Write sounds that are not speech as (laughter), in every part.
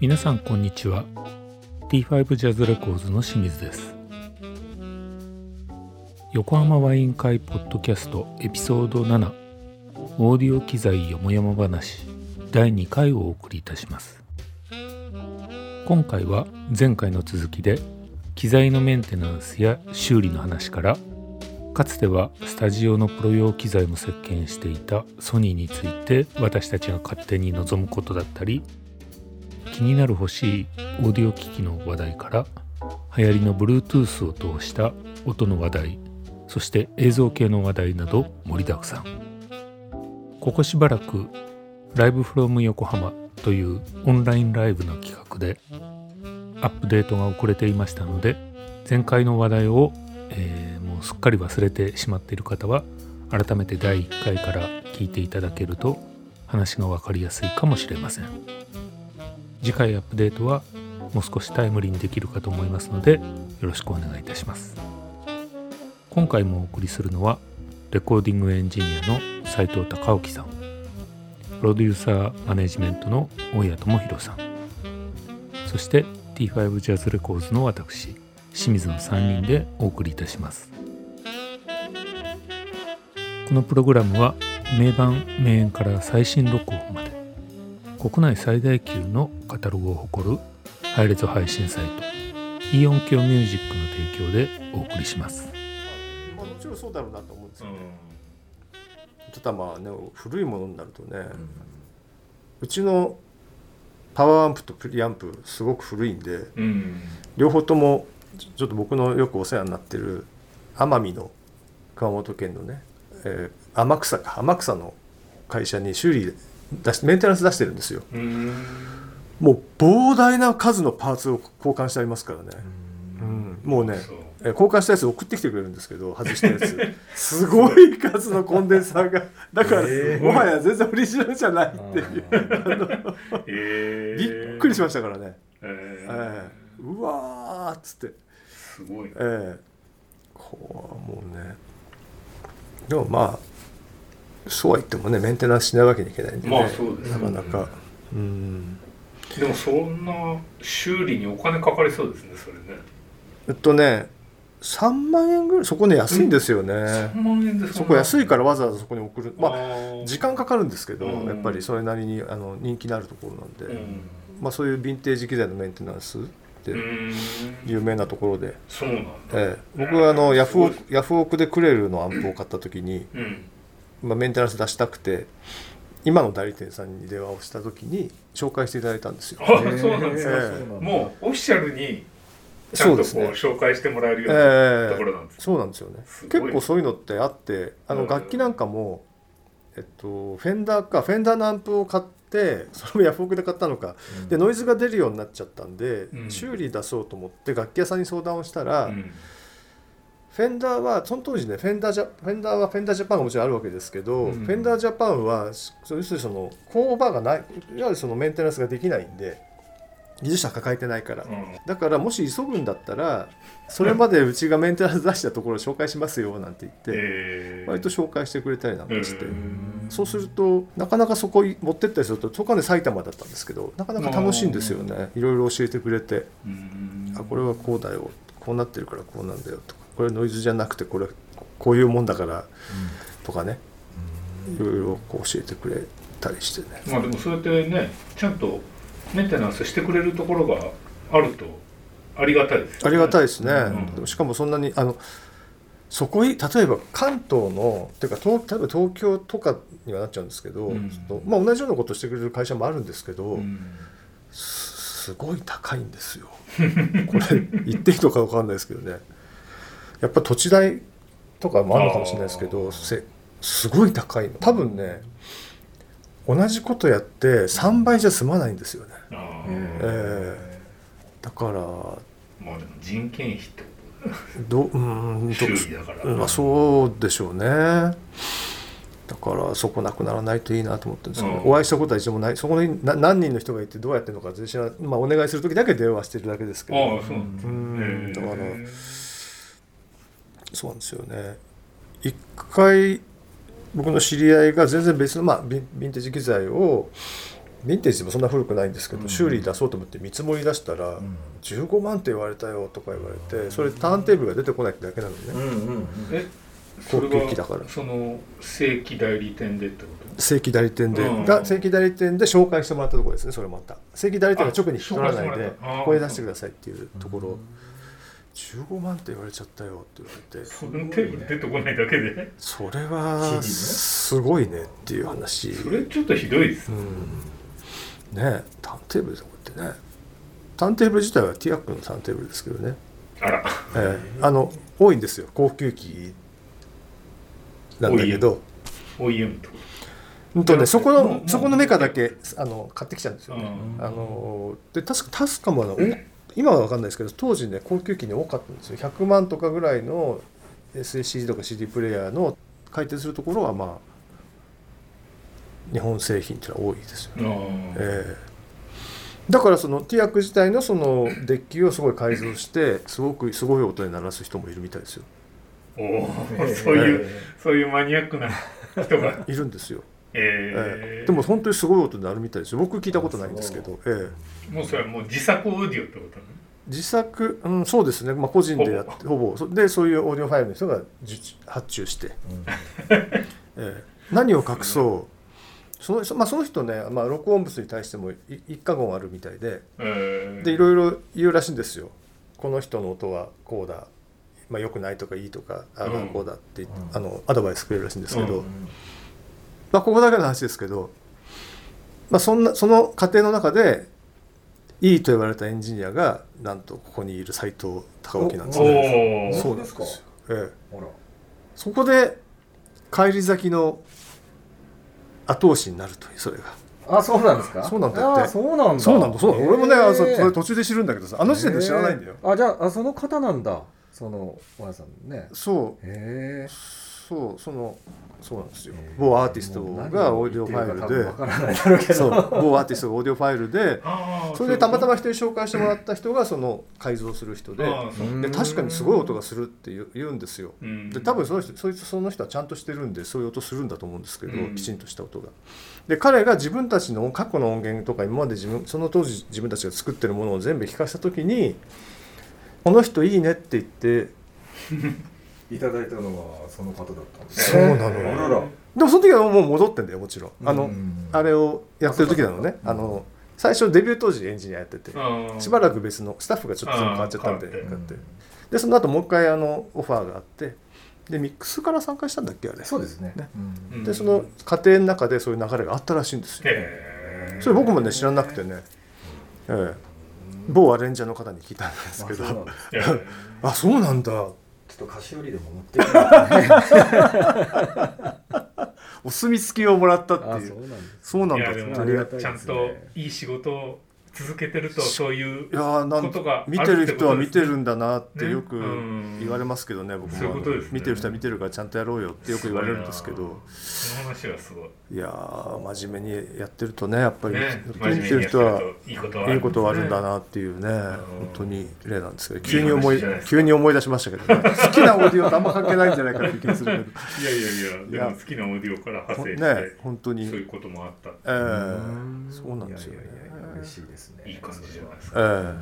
皆さんこんにちは。T5 ジャズレコーズの清水です。横浜ワイン会ポッドキャストエピソード7オーディオ機材よもやま話。第2回をお送りいたします。今回は前回の続きで機材のメンテナンスや修理の話からかつてはスタジオのプロ用機材も席巻していたソニーについて私たちが勝手に望むことだったり気になる欲しいオーディオ機器の話題から流行りの Bluetooth を通した音の話題そして映像系の話題など盛りだくさん。ここしばらくライブフロム横浜というオンラインライブの企画でアップデートが遅れていましたので前回の話題を、えー、もうすっかり忘れてしまっている方は改めて第1回から聞いていただけると話が分かりやすいかもしれません。次回アップデートはもう少しタイムリーにできるかと思いますのでよろしくお願いいたします今回もお送りするのはレコーディングエンジニアの斉藤隆之さんプロデューサーマネジメントの大谷智弘さん。そして T5 ジャズレコーズの私清水の3人でお送りいたします。このプログラムは名盤名演から最新録音まで国内最大級のカタログを誇る配列配信サイトイオンキョミュージックの提供でお送りします、まあ、もちろんそうだろうなと思うんですよね、うん、ただまあね古いものになるとね、うん、うちのパワーアンプとプリアンプすごく古いんで、うん、両方ともちょっと僕のよくお世話になってる奄美の熊本県のね、えー、天草か天草の会社に修理出しメンテナンス出してるんですよ。もう膨大な数のパーツを交換してありますからね。うん。もうね交換したやつ送ってきてくれるんですけど外したやつ。(laughs) すごい数のコンデンサーが。(laughs) だから、えー、もはや全然オリジナルじゃないっていう、えー、びっくりしましたからね、えー、えー、うわっつって。すごい、ね、ええこうもうね。でもまあそうは言ってもねメンテナンスしないわけにいけないんで、ね、まあそうです、ね、なかなか。うん。でもそんな修理にお金かかりそうですねそれね。えっとね3万円ぐらいそこね安いんですよね、3万円でそこ安いからわざわざそこに送る。まあ時間かかるんですけど、やっぱりそれなりにあの人気のあるところなんで、まあ、そういうヴィンテージ機材のメンテナンスって有名なところで。そうなんだ、ええ、僕はあのヤフオヤフオクでクレルのアンプを買った時に、うん。まあ、メンテナンス出したくて今の代理店さんに電話をした時に紹介していただいたんですよ。あそうなんですか、えー、もうオフィシャルにちゃんとこう紹介してもらえるようなところなんです、ね、そうなんですよね。結構そういうのってあってあの楽器なんかも、えっと、フェンダーかフェンダーのアンプを買って (laughs) それもヤフオクで買ったのか、うん、でノイズが出るようになっちゃったんで、うん、修理出そうと思って楽器屋さんに相談をしたら、うん。フェンダーはその当時ねフェンダージャフェンダーはフェンダージャパンがもちろんあるわけですけど、うん、フェンダージャパンは要するにその工場がないいわゆるそのメンテナンスができないんで技術者抱えてないから、うん、だからもし急ぐんだったらそれまでうちがメンテナンス出したところを紹介しますよなんて言って、えー、割と紹介してくれたりなんかして、えー、そうするとなかなかそこ持ってったりするとそこはね埼玉だったんですけどなかなか楽しいんですよね。いろいろ教えてくれて、あこれはこうだよ。こうなってるからこうなんだよとか。これノイズじゃなくてこれこういうもんだからとかね、いろいろこう教えてくれたりしてね。まあでもそうやってねちゃんとメンテナンスしてくれるところがあるとありがたいです、ね、ありがたいですね、うん、しかもそんなにあのそこに例えば関東のっていうか東例えば東京とかにはなっちゃうんですけど、うん、まあ、同じようなことしてくれる会社もあるんですけど、うん、すごい高いんですよ。これ言っていいのか分かんないですけどね。やっぱ土地代とかもあるのかもしれないですけどすごい高いの。多分ね同じことやって3倍じゃ済まないんですよね、えー、だからまあでも人件費ってどうん修理だから、まあ、そうでしょうね。だからそこなくならないといいなと思ってるんですけど、うん。お会いしたことは一度もない。そこにな何人の人がいてどうやってるのか全然まあ、お願いする時だけ電話してるだけですけど。ああそうなんだからそうなんですよね。一回僕の知り合いが全然別の、まあ、ヴィンテージ機材をヴィンテージでもそんな古くないんですけど、うん。修理出そうと思って見積もり出したら、うん。15万って言われたよとか言われてそれターンテーブルが出てこないってだけなのね、うんうんうん。えそれ高級機だから。はその正規代理店でってこと？正規代理店で、うん。が正規代理店で紹介してもらったところですねそれまた。正規代理店が直に引き取らないでここへ出してくださいっていうところ、15万って言われちゃったよって言われて。そのテーブル出てこないだけで。それはすごいねっていう話、それちょっとひどいです。うん、ねターンテーブルでこうやってね。ターンテーブル自体はティアックのターンテーブルですけどね、あら。ええ。あの多いんですよ。高級機なんだけど。OEM ってこうんとねそこのそこのメカだけあの買ってきちゃうんですとよね、うん。あので確かタスカもあのお今は分かんないですけど当時ね高級機に多かったんですよ。100万とかぐらいの SSD とか CD プレイヤーの回転するところはまあ日本製品っていうのは多いですよね、ええ。だからそのティアック自体のそのデッキをすごい改造してすごくすごい音に鳴らす人もいるみたいですよ。おおそういうそういうマニアックな人が。(laughs) いるんですよ、えー。ええでも本当にすごい音になるみたいですよ。僕聞いたことないんですけど、ええ。もうそれはもう自作オーディオってことね自作、うん、そうですね、まあ、個人でやってほぼ。そでそういうオーディオファイルの人が受発注して、(laughs) ええ。何を隠そう。その,そ、まあ、その人ね、まあ、録音物に対してもい一過言あるみたいで。えー。でいろいろ言うらしいんですよ。この人の音はこうだ、まあ、よくないとかいいとかああこうだって言って、うん。あのアドバイスくれるらしいんですけど、うんまあ、ここだけの話ですけど、まあ、そんなその過程の中でいいと言われたエンジニアがなんとここにいる斎藤隆興なんですおね。おそうですよ、ええ、そこで帰り咲きの後押しになるというそれが。あそうなんですか？そうなんだって。あそうなんだ。そうなんだ。そう俺もねあそそれ途中で知るんだけどさあの時点で知らないんだよ、あじゃああその方なんだ。そのおやさんね。そう。へえそうそのそうなんですよ。へー。某アーティストがオーディオファイルで。そう。某アーティストがオーディオファイルでそれでたまたま人に紹介してもらった人がその改造する人でで確かにすごい音がするって言うんですよ。うん。で多分その人そいつその人はちゃんとしてるんでそういう音するんだと思うんですけど、うん。きちんとした音が。で彼が自分たちの過去の音源とか今まで自分その当時自分たちが作ってるものを全部聞かせた時に「この人いいね」って言って (laughs) いただいたのはその方だったんです。そうなのあらら。でもその時はもう戻ってんだよもちろん。あの、うん。あれをやってる時なのね。ああの最初デビュー当時エンジニアやってて。しばらく別のスタッフがちょっと変わっちゃったん。ででその後もう一回あのオファーがあって。でミックスから参加したんだっけあれ。そうですね。ね。うん。うんでその過程の中でそういう流れがあったらしいんですよ。それ僕もね知らなくてね、ええ、某アレンジャーの方に聞いたんですけど。あそうなんですいや (laughs) あそうなんだちょっと菓子折りでも持ってきて (laughs) お墨付きをもらったってあいう。そうなんですそうなんだ。いやでもありがたいですね。ちゃんといい仕事を続けてるとそういういやーなんことが見てる人は見てるんだなってねよくうん。言われますけどね僕も。ね。見てる人は見てるからちゃんとやろうよってよく言われるんですけど。その話はすごい。いやー真面目にやってるとねやっぱり、ね見てる人はいいことはあるいいことはあるんだねなっていうね、本当に例なんですけど急に思い急に思い出しましたけど、ね、好きなオーディオとあんま関係ないんじゃないかっていう気がするいやいやいやでも好きなオーディオからけど派生して、ね本当に。そういうこともあったええ。そうなんですよね。いやいやいや嬉しいですね。いい感じじゃないですか。え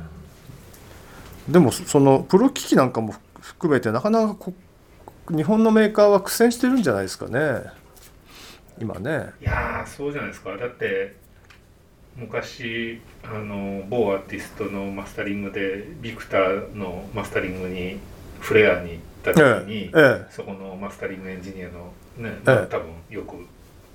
え。でもそのプロ機器なんかも含めてなかなかこ日本のメーカーは苦戦してるんじゃないですかね。今ね。いやーそうじゃないですか。だって昔あの某アーティストのマスタリングでビクターのマスタリングにフレアに行った時に、ええ。そこのマスタリングエンジニアのね、ええ。多分よく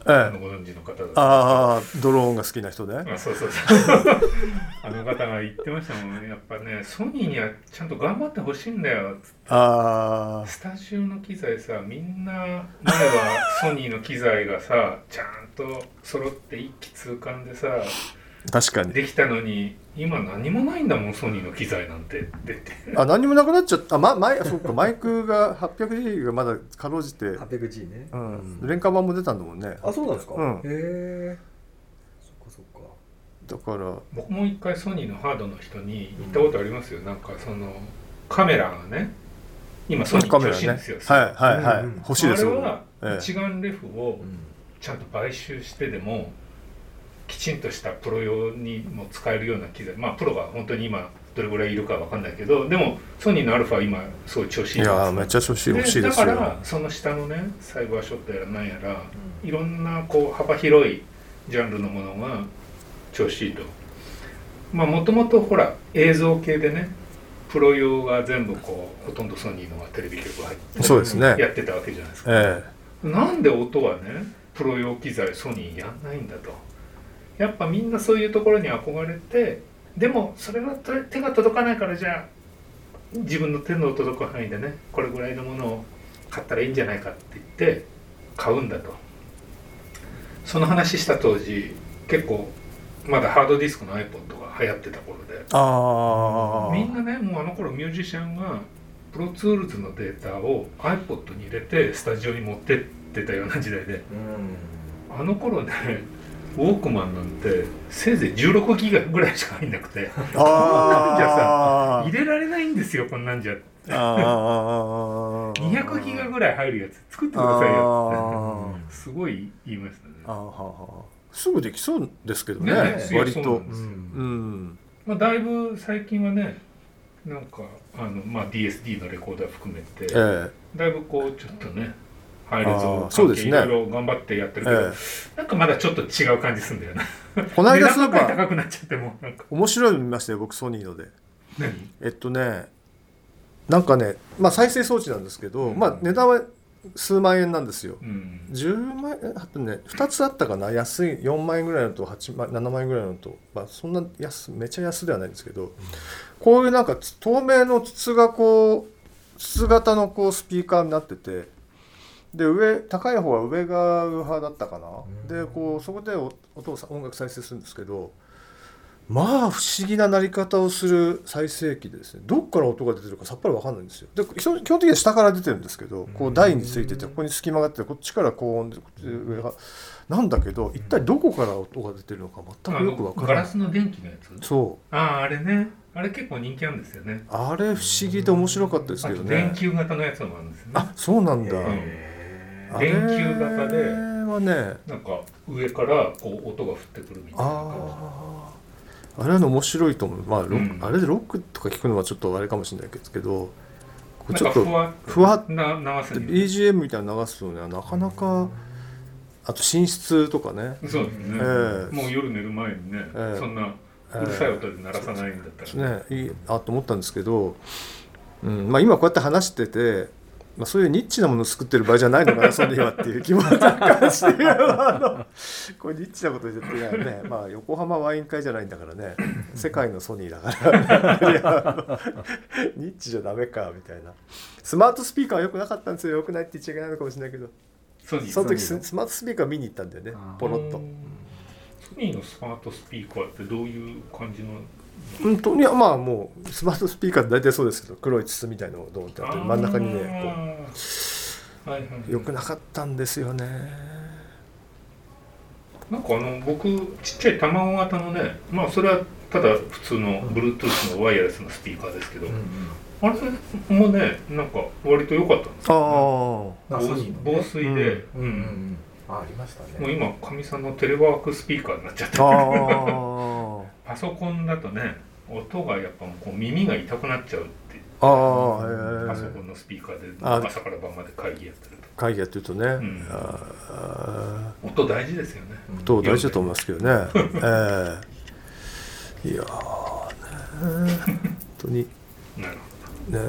ええ。ご存知の方ああドローンが好きな人ね。あそうそうそう。(laughs) あの方が言ってましたもんね。やっぱねソニーにはちゃんと頑張ってほしいんだよあスタジオの機材さみんな前はソニーの機材がさちゃんと揃って一気通貫でさ確かに。できたのに今何もないんだもんソニーの機材なんて。ってあ何もなくなっちゃった。あ、ま、マイ (laughs) そっかマイクが 800G がまだかろうじて、800G ね。うん、廉価版も出たんだもんね。あそうなんですか、うん。へえそっかそっか。だから。僕も一回ソニーのハードの人に言ったことありますよ、なんかそのカメラがね。今ソニー調カメラね。子いいんですよ、はいはいはい、うんうん欲しいですよあれはええ。一眼レフをうん。ちゃんと買収してでもきちんとしたプロ用にも使えるような機材。まあプロが本当に今どれぐらいいるかわかんないけどでもソニーのアルファ今すごい調子いいいやーめっちゃ調子欲しいですよ。だからその下のねサイバーショットやらなんやらいろんなこう幅広いジャンルのものが調子いいと。まあもともとほら映像系でねプロ用が全部こうほとんどソニーのがテレビ局が入ってそうですね。やってたわけじゃないですか。え。なんで音はねプロ用機材ソニーやんないんだとやっぱみんなそういうところに憧れてでもそれは手手が届かないからじゃあ自分の手の届く範囲でねこれぐらいのものを買ったらいいんじゃないかって言って買うんだと。その話した当時結構まだハードディスクの iPod が流行ってた頃であみんなねもうあの頃ミュージシャンが Pro Tools のデータを iPod に入れてスタジオに持ってってたような時代で。うん。あの頃ねウォークマンなんてせいぜい16ギガぐらいしか入んなくて。あ入れられないんですよこんなんじゃ。あ200ギガぐらい入るやつ作ってくださいよ。ってすごい言いましたね。はーはー。すぐできそうですけどねね割と。そうなんまあ、だいぶ最近はねなんかあの、まあ、DSD のレコーダー含めてえ。だいぶこうちょっとね配列あをーそうですね。いろいろ頑張ってやってえるけど、えなんかまだちょっと違う感じするんだよねえこの間値そういえば段ばっかり高くなっちゃってもうなんか。面白いの見ましたよ僕ソニーので。何？えっとねなんかねまあ再生装置なんですけど、うん。まあ値段は数万円なんですよ。うん。10万円？あとね2つあったかな？安い。4万円ぐらいのと8万7万円ぐらいのと、まあ、そんな安めちゃ安ではないんですけど、こういうなんかつ透明の筒がこう筒型のこうスピーカーになっててで上高い方は上がウーハーだったかな、うん。でこうそこでお音をさ音楽再生するんですけどまあ不思議な鳴り方をする再生機でですねどっから音が出てるかさっぱり分かんないんですよ。で基本的には下から出てるんですけどこう台についててここに隙間があってこっちから高音でこっちで上がなんだけど一体どこから音が出てるのか全くよく分からない。ガラスの電気のやつ？そう。あああれね。あれ結構人気あるんですよね。あれ不思議で面白かったですけどね。電球型のやつもあるんですよね。あそうなんだ、へあれ電球型ではねなんか上からこう音が降ってくるみたいな感あああれはね面白いと思う、まあうん。あれでロックとか聞くのはちょっとあれかもしれないけどちょっとふわっふわっな流すに BGM みたいなの流すとねなかなかあと寝室とかね。そうですね、ええ。もう夜寝る前にね、ええ。そんなうるさい音で鳴らさないんだったら、ね。いいなと思ったんですけど、うん。まあ、今こうやって話してて、まあ、そういうニッチなものを作ってる場合じゃないのかなソニーはっていう気も若干してあの (laughs) これニッチなこと言ってないね、まあ、横浜ワイン会じゃないんだからね。世界のソニーだから、いやあのニッチじゃダメかみたいな。スマートスピーカーは良くなかったんですよ良くないって言っちゃいけないのかもしれないけど。ソニーその時ススマートスピーカー見に行ったんだよねポロッと。ソニーのスマートスピーカーってどういう感じのうんといやまあもうスマートスピーカーって大体そうですけど黒い筒みたいのをドーンってあって真ん中にねここうはいはいう良くなかったんですよね。なんかあの僕ちっちゃい卵型のねまあそれはただ普通の Bluetooth のワイヤレスのスピーカーですけど、あれもねなんか割と良かったんですあよ、ああソニーのね防水で、うんうんううん。んあありましたね。もう今かみさんのテレワークスピーカーになっちゃってあ (laughs) パソコンだとね音がやっぱもうこう耳が痛くなっちゃうってあああパソコンのスピーカーであ朝から晩まで会議やってる会議やってるとね、ん。ああと音大事ですよね。うん。と大事だと思いますけどね。ええいやーね本当に。(laughs) なるほねど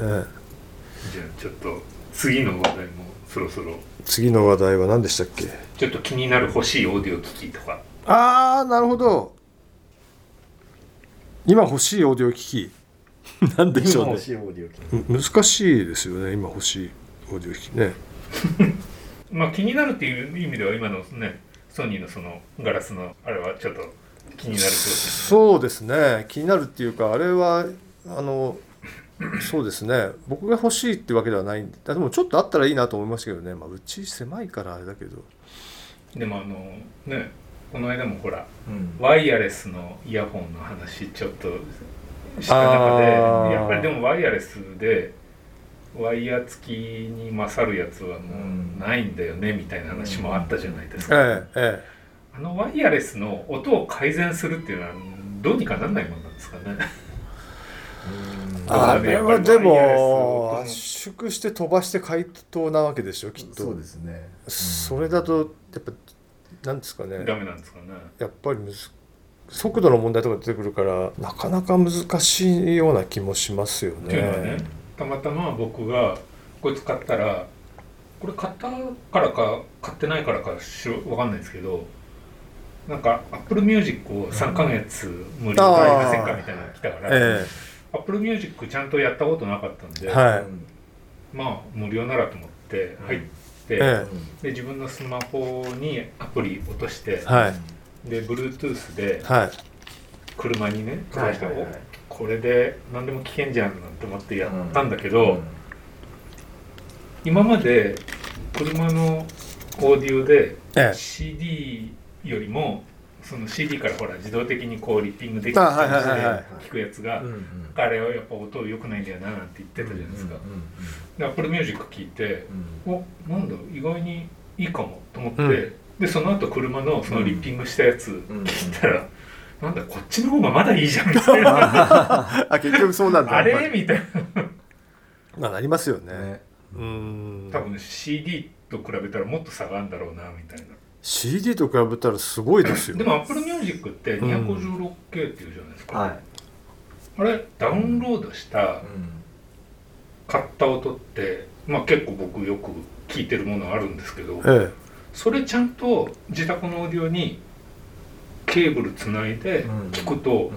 じゃあちょっと次の話題もそろそろ次の話題は何でしたっけ？ちょっと気になる欲しいオーディオ機器とか。ああなるほど。今欲しいオーディオ機器？(laughs) なんでしょうね。今欲しいオーディオ機む難しいですよね今欲しいオーディオ機器ね。(laughs) まあ気になるっていう意味では今のねソニーのそのガラスのあれはちょっと気になるってことですそうですね。気になるっていうかあれはあのそうですね。僕が欲しいってわけではないんで。でもちょっとあったらいいなと思いましたけどね、まあ、うち狭いからあれだけど。でもあのねこの間もほらうん。ワイヤレスのイヤホンの話ちょっとした中でやっぱりでもワイヤレスでワイヤー付きに勝るやつはもうないんだよねみたいな話もあったじゃないですか、えええ。あのワイヤレスの音を改善するっていうのはどうにかなんないもんなんですかねあれはでもを圧縮して飛ばして回答なわけでしょきっと。そうですね。それだとやっぱなんですかね。ダメなんですかね。やっぱりむず速度の問題とか出てくるからなかなか難しいような気もしますよね。ね。たまたま僕がこいつ買ったらこれ買ったからか買ってないからかしろわかんないですけどなんか Apple Music を3ヶ月無料でやりませんかみたいなのが来たから、え Apple Music ちゃんとやったことなかったんで、えはい。まあ無料ならと思って入って、えで自分のスマホにアプリ落としてえ、はい。で Bluetooth ではい。車にねはいこれで何でも聞けんじゃんなんて思ってやったんだけど、今まで車のオーディオでええ。CD よりもその CD からほら自動的にこうリッピングできてあはいはいはいはい。聞くやつが、あれはやっぱ音良くないんだよななんて言ってたじゃないですか、で Apple Music 聞いておなんだ意外にいいかもと思って、うん。でその後車のそのリッピングしたやつん聞いたら、なんだこっちの方がまだいいじゃんみたいな。(laughs) あ結局そうなんだあれ？みたいな。まあなりますよね。ね。うーん。多分 CD と比べたらもっと差があるんだろうなみたいな CD と比べたらすごいですよ。でも Apple Music って 256K っていうじゃないですか、はい。あれダウンロードした買った音って、まあ、結構僕よく聞いてるものあるんですけどえそれちゃんと自宅のオーディオにケーブルつないで聞くと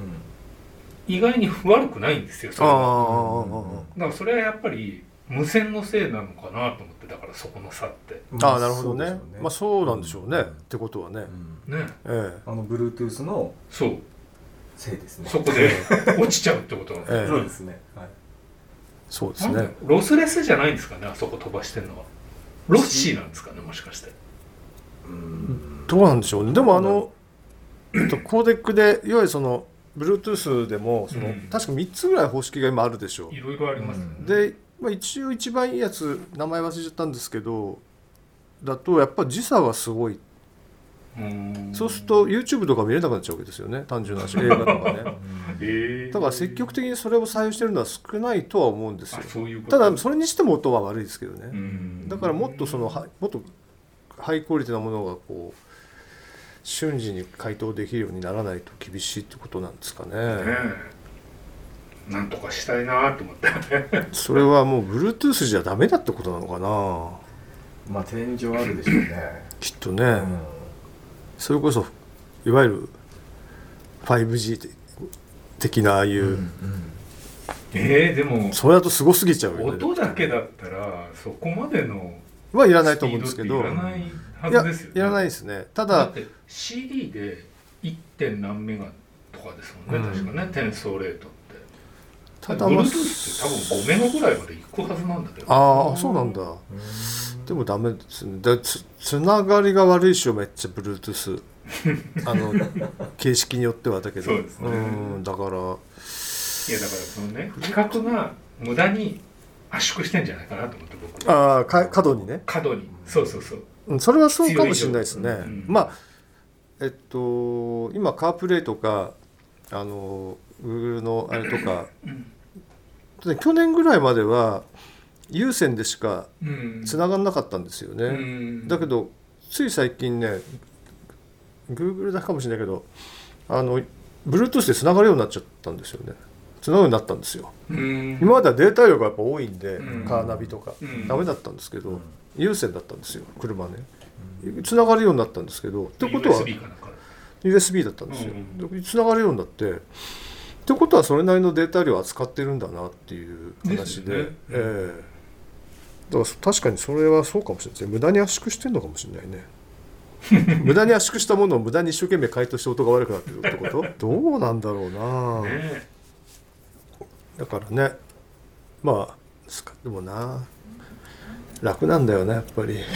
意外に悪くないんですよえそれは。あだからそれはやっぱり無線のせいなのかなと思ってだからそこの差って。あああなるほどね。まあそうなんでしょうね。ってことはね。ね。えあの Bluetooth のそう。せいですね。そこで (laughs) 落ちちゃうってことなんですええ。そうですね。はい。そうですね。ロスレスじゃないんですかねあそこ飛ばしてるのは。ロッシーなんですかねもしかして。うん。どうなんでしょうね。でもあの、えっと、コーデックでいわゆるその Bluetooth でもその、うん。確か3つぐらい方式が今あるでしょう。いろいろありますよね、で、まあ、一応一番いいやつ名前忘れちゃったんですけどだとやっぱ時差がすごい、うん。そうすると YouTube とか見れなくなっちゃうわけですよね。単純な話。(laughs) 映画とかね。ええだから積極的にそれを採用してるのは少ないとは思うんですよ。ただそれにしても音は悪いですけどね、うん。だからもっとそのはもっとハイクオリティなものがこう瞬時に回答できるようにならないと厳しいってことなんですかね。ねえなんとかしたいなと思って。それはもう Bluetooth じゃダメだってことなのかな？まあ天井あるでしょうね。きっとね、うん。それこそいわゆる 5G 的なああいう、うんええでもそれだとすごすぎちゃうよね。音だけだったらそこまでのはいらないと思うんですけど。いらないはいやずですよね。いらないですね。ただだって CD で 1. 点何メガとかですもんね、うん。確かね転送レートってただまあ Bluetooth って多分5メガぐらいまで行くはずなんだけど。ああそうなんだ。でもダメですね。でつつながりが悪いしよめっちゃ Bluetooth (laughs) あの形式によってはだけど。そうですね。んだから。いやだからそのね企画が無駄に圧縮してんじゃないかなと思って僕は。ああか過度にね、過度に。そうそうそう。うん、それはそうかもしれないですね、うん。まあえっと今カープレイとかあの Google のあれとかで去年ぐらいまでは有線でしかうん繋がんなかったんですよね、うん。だけどつい最近ね Google だかもしれないけどあの Bluetooth で繋がるようになっちゃったんですよね。繋がるようになったんですよ。うん。今まではデータ量がやっぱ多いんで、うん。カーナビとか、うん。ダメだったんですけど、有線だったんですよ車ね。繋がるようになったんですけどってことは USB だったんですよ、うで繋がるようになってってことはそれなりのデータ量を扱ってるんだなっていう話で。ね。ええ。だから確かにそれはそうかもしれない。ですね無駄に圧縮してるのかもしれないね。(laughs) 無駄に圧縮したものを無駄に一生懸命解凍して音が悪くなってるってこと？どうなんだろうな、ねだからね。まあでもな。楽なんだよねやっぱり。(laughs)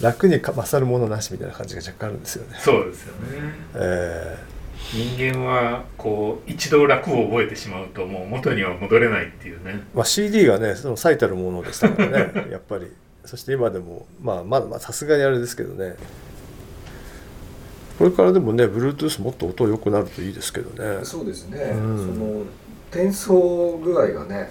楽にか勝るものなしみたいな感じが若干あるんですよね。そうですよね。え人間はこう一度楽を覚えてしまうともう元には戻れないっていうね。ーまあ、CD がねその最たるものでしたからね (laughs) やっぱり。そして今でもまあまだまあさすがにあれですけどね。これからでもね Bluetooth もっと音良くなるといいですけどね。そうですね、うん。その転送具合がね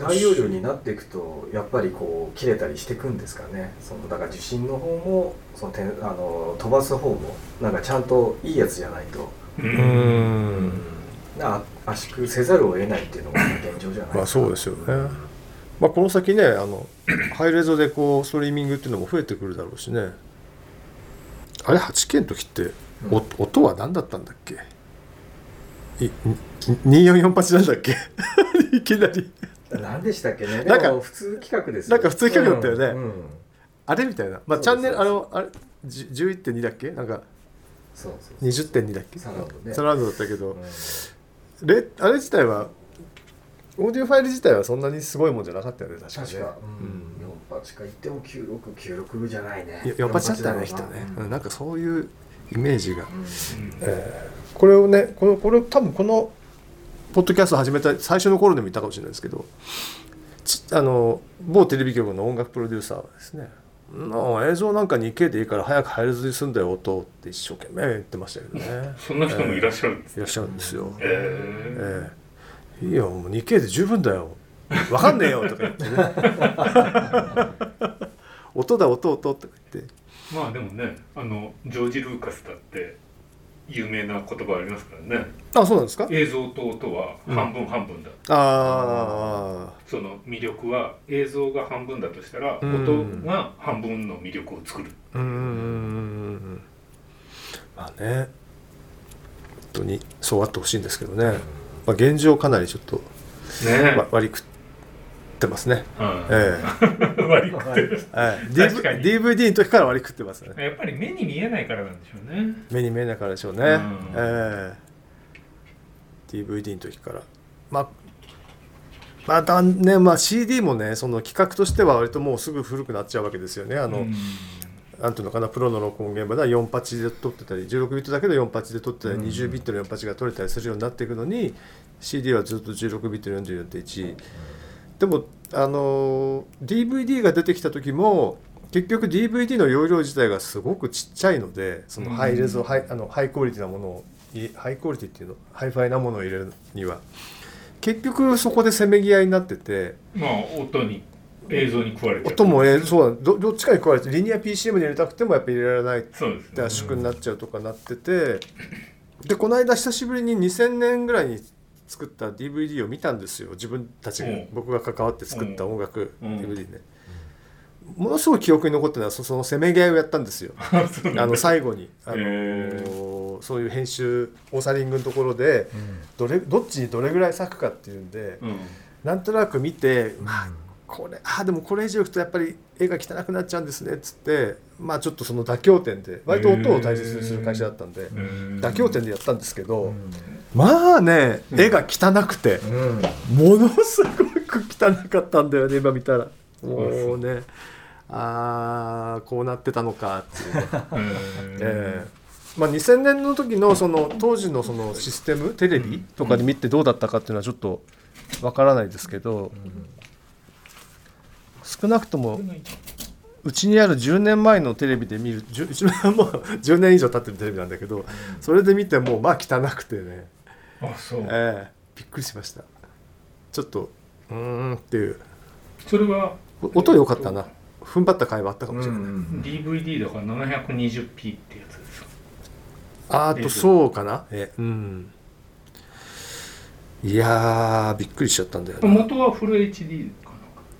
大い容量になっていくとやっぱりこう切れたりしていくんですかね。そのだから受信の方もそのてんあの飛ばす方もなんかちゃんといいやつじゃないと、うん。な圧縮せざるを得ないっていうのが現状じゃないまあそうですよね。まあこの先ねあの (clears throat) ハイレゾでこうストリーミングっていうのも増えてくるだろうしね。あれ 8K の時っておうん。音は何だったんだっけ？い2448なんだっけ？(laughs) いきなり何でしたっけね？なんか普通企画ですよ。なんか普通企画だったよね。うんうん。あれみたいな、まあ、チャンネルあのあれじ11.2だっけ？なんかそうそうそう。20.2だっけ？サラウンドね。サラウンドだったけど、うん。レあれ自体はオーディオファイル自体はそんなにすごいもんじゃなかったよね確かね。確か、うん、4八か言っても9696じゃないね。いや4発だったねきっ48とね、ううんん、なんかそういうイメージが、うん。えーこれをねこれこれ多分このポッドキャスト始めた最初の頃でも言ったかもしれないですけどちあの某テレビ局の音楽プロデューサーはですね「の映像なんか 2K でいいから早く入るずにすんだよ音」って一生懸命言ってましたけどね。(laughs) そんな人もいらっしゃるんですいらっしゃるんですよ、ええ。えいいよもう 2K で十分だよ。わかんねえよとか言ってね。(laughs) 音だ音音とか言って。ーまあでもねあのジョージ・ルーカスだって有名な言葉ありますからね。あそうなんですか？映像と音は半分半分だ、あその魅力は映像が半分だとしたらうん。音が半分の魅力を作る。あうん。うんうんうんまあね。本当にそうあってほしいんですけどね、まあ、現状かなりちょっとね。わ割り食ってますね。はえい (laughs) 割り食ってる。えはい。確かに。DVD の時から割り食ってますね。やっぱり目に見えないからなんでしょうね。目に見えないからでしょうね、うん。ええ。DVD の時から。まあまたね、まあ、CD もねその企画としては割ともうすぐ古くなっちゃうわけですよね。あの、うん。なんていうのかなプロの録音現場では4パチで撮ってたり16ビットだけど4パチで撮ってたり、うん。20ビットの4パチが撮れたりするようになっていくのに CD はずっと16ビットの44.1でもあの DVD が出てきた時も結局 DVD の容量自体がすごくちっちゃいのでそのハイレゾ、うんハイあのハイクオリティなものをいハイクオリティっていうの？ハイファイなものを入れるには。結局そこでせめぎ合いになっててまあ音に映像に食われちゃう。音もえそうどどっちかに加えてリニア PCM に入れたくてもやっぱり入れられないそうですね。で圧縮になっちゃうとかなってて、でこの間久しぶりに2000年ぐらいに作った DVD を見たんですよ自分たちが、うん。僕が関わって作った音楽うん。DVD ね、ものすごい記憶に残ってるのはそそのせめぎ合いをやったんですよ。(laughs) あの最後に。あの、へそういう編集オーサリングのところでどれどっちにどれぐらい割くかっていうんで、うん。なんとなく見て、まあこれあーでもこれ以上いくとやっぱり絵が汚くなっちゃうんですねっつってまあちょっとその妥協点で割と音を大切にする会社だったんでうん。妥協点でやったんですけど、まあね絵が汚くて、うん。ものすごく汚かったんだよね今見たら。もうねああこうなってたのかっていうね、(laughs) ええ。まあ、2000年の時のその当時のそのシステムテレビとかで見てどうだったかっていうのはちょっとわからないですけど少なくともうちにある10年前のテレビで見る10うちのもう10年以上経ってるテレビなんだけどそれで見てもまあ汚くてね、あそう。ええ。びっくりしました。ちょっとうーん。っていう。それはお音良かったな。踏ん張った回はあったかもしれない、DVD だから 720p ってやつですああとそうかな。えうん。いやーびっくりしちゃったんだよな。元はフル HD かな。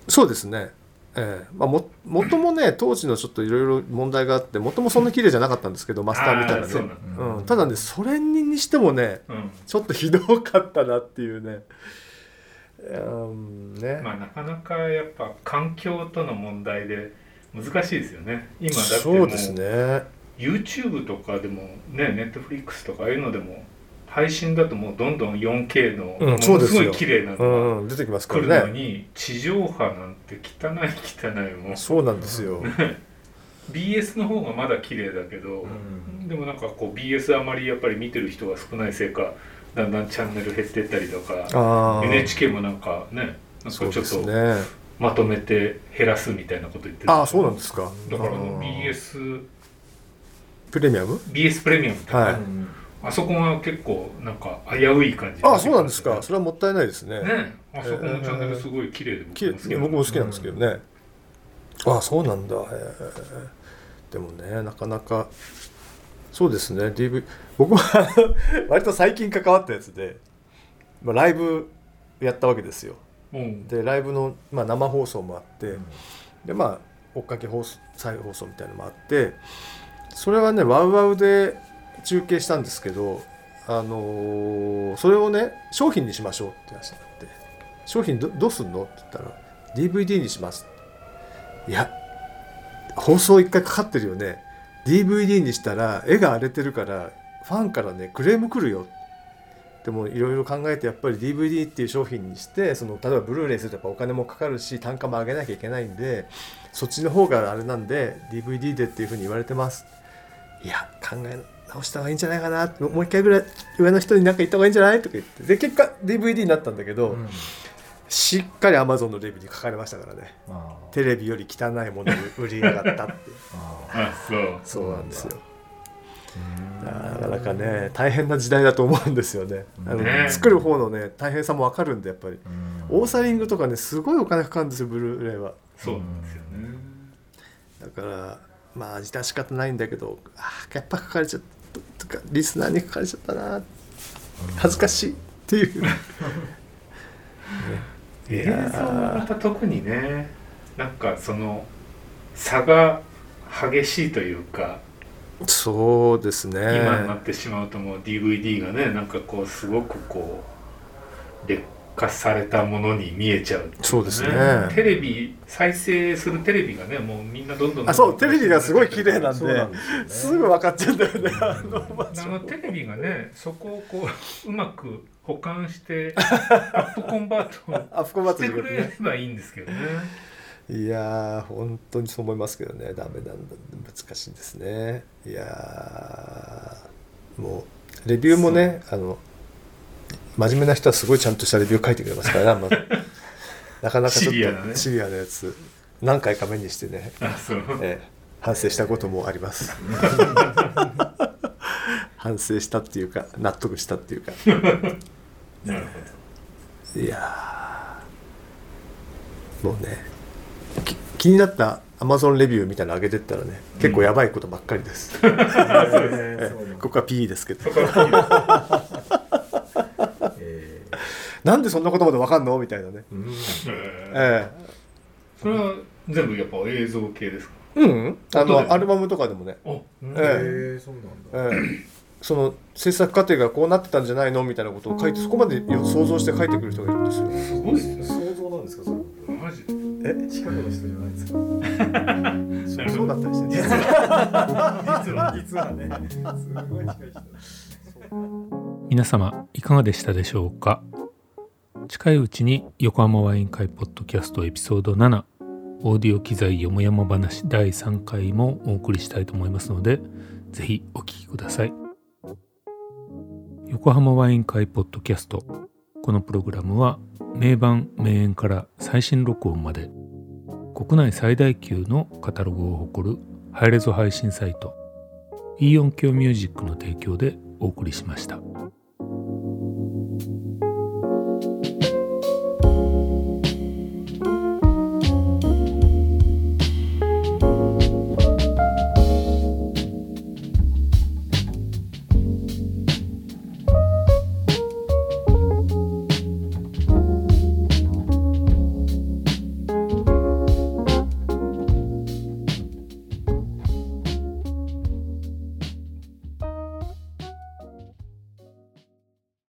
そうですねええ。まあ、も元もね当時のちょっといろいろ問題があって元もそんな綺麗じゃなかったんですけど (laughs) マスター見たらあーそうねなんだ。うん、ただねそれにしてもねうん。ちょっとひどかったなっていうね。うんね、まあなかなかやっぱ環境との問題で難しいですよね。今だってもそうですね。YouTube とかでもね Netflix とかああいうのでも配信だともうどんどん 4K のうんものすごい綺麗なうのん、出てきますかが来るのらねに地上波なんて汚い汚いもうそうなんですよ。(laughs) BS の方がまだ綺麗だけど、でもなんかこう BS あまりやっぱり見てる人が少ないせいかだんだんチャンネル減ってったりとかああ NHK もなんかねなんかちょっとね。まとめて減らすみたいなこと言ってる。ああそうなんですか。だから BS, プレミアム？BS プレミアムとか、はいあそこが結構なんか危うい感じ。ああそうなんですか。それはもったいないですね。ね。あそこのチャンネルすごい綺麗でき僕も好きなん僕も好きなんですけどね、ああそうなんだ。へえでもねなかなかそうですね。DV 僕は (laughs) 割と最近関わったやつで、まあ、ライブやったわけですよ。うん。でライブの、まあ、生放送もあって、でまあ追っかけ放送再放送みたいなのもあってそれはねワウワウで中継したんですけど、あのーそれをね商品にしましょうって話になって「商品どどうすんの?」って言ったら「DVD にします」いや放送一回かかってるよね。DVD にしたら絵が荒れてるからファンからねクレーム来るよ。でもいろいろ考えてやっぱり DVD っていう商品にしてその例えばブルーレイするとやっぱお金もかかるし単価も上げなきゃいけないんでそっちの方があれなんで DVD でっていうふうに言われてます。いや考え直した方がいいんじゃないかなもう一回ぐらい上の人に何か言った方がいいんじゃないとか言ってで結果 DVD になったんだけど、うん。しっかり Amazon のレビューに書かれましたからね。テレビより汚いものを売りやがったって (laughs) ああ。そう。そうなんですよ。ーなかなかね大変な時代だと思うんですよね。あのね作る方のね大変さも分かるんでやっぱり。うん。オーサリングとかねすごいお金かかるんですよブルーレイは。そうなんですよね。だからまあ自体仕方ないんだけどあーやっぱ書かれちゃった。とかリスナーに書かれちゃったな。恥ずかしいっていう、ね (laughs) い映像やはまた特にねなんかその差が激しいというか、ーそうですね。今になってしまうともう DVD がねなんかこうすごくこう劣化されたものに見えちゃうっていかそうですね。テレビ再生するテレビがねもうみんなどんどんあそうテレビがすごい綺麗なんでね。すぐ分かっちゃうんだよね。あのテレビがねそこをこううまく保管してアップコンバート (laughs) してくれればいいんですけどね。いやー本当にそう思いますけどね。ダメなんだ。難しいですね。いやーもうレビューもねあの真面目な人はすごいちゃんとしたレビュー書いてくれますからね、ま。あ (laughs) なかなかちょっシビアなね。とシビアなやつ。何回か目にしてね、ええ。反省したこともあります。(laughs) 反省したっていうか納得したっていうか。(laughs) なるほいやー。もうねき気になった Amazon レビューみたいなの上げてったらね結構やばいことばっかりです、ここは PE ですけどなんでそんなことまでわかんの？みたいなね、ーうん。えそれは全部やっぱ映像系ですか？えうん。あのアルバムとかでもね、お、ええ。ーそうなんだ。ええ。その制作過程がこうなってたんじゃないの？みたいなことを書いてそこまでよ想像して書いてくる人がいるんですよ。すごいですね。想像なんですか？それ。マジ。え？近くの人じゃないですか？(laughs) そうだったりしてね。実は実はね。すごい近い人。皆様いかがでしたでしょうか？近いうちに横浜ワイン会ポッドキャストエピソード7オーディオ機材よもやま話第3回もお送りしたいと思いますのでぜひお聞きください横浜ワイン会ポッドキャストこのプログラムは名盤名演から最新録音まで国内最大級のカタログを誇るハイレゾ配信サイトイーオンキョーミュージックの提供でお送りしました。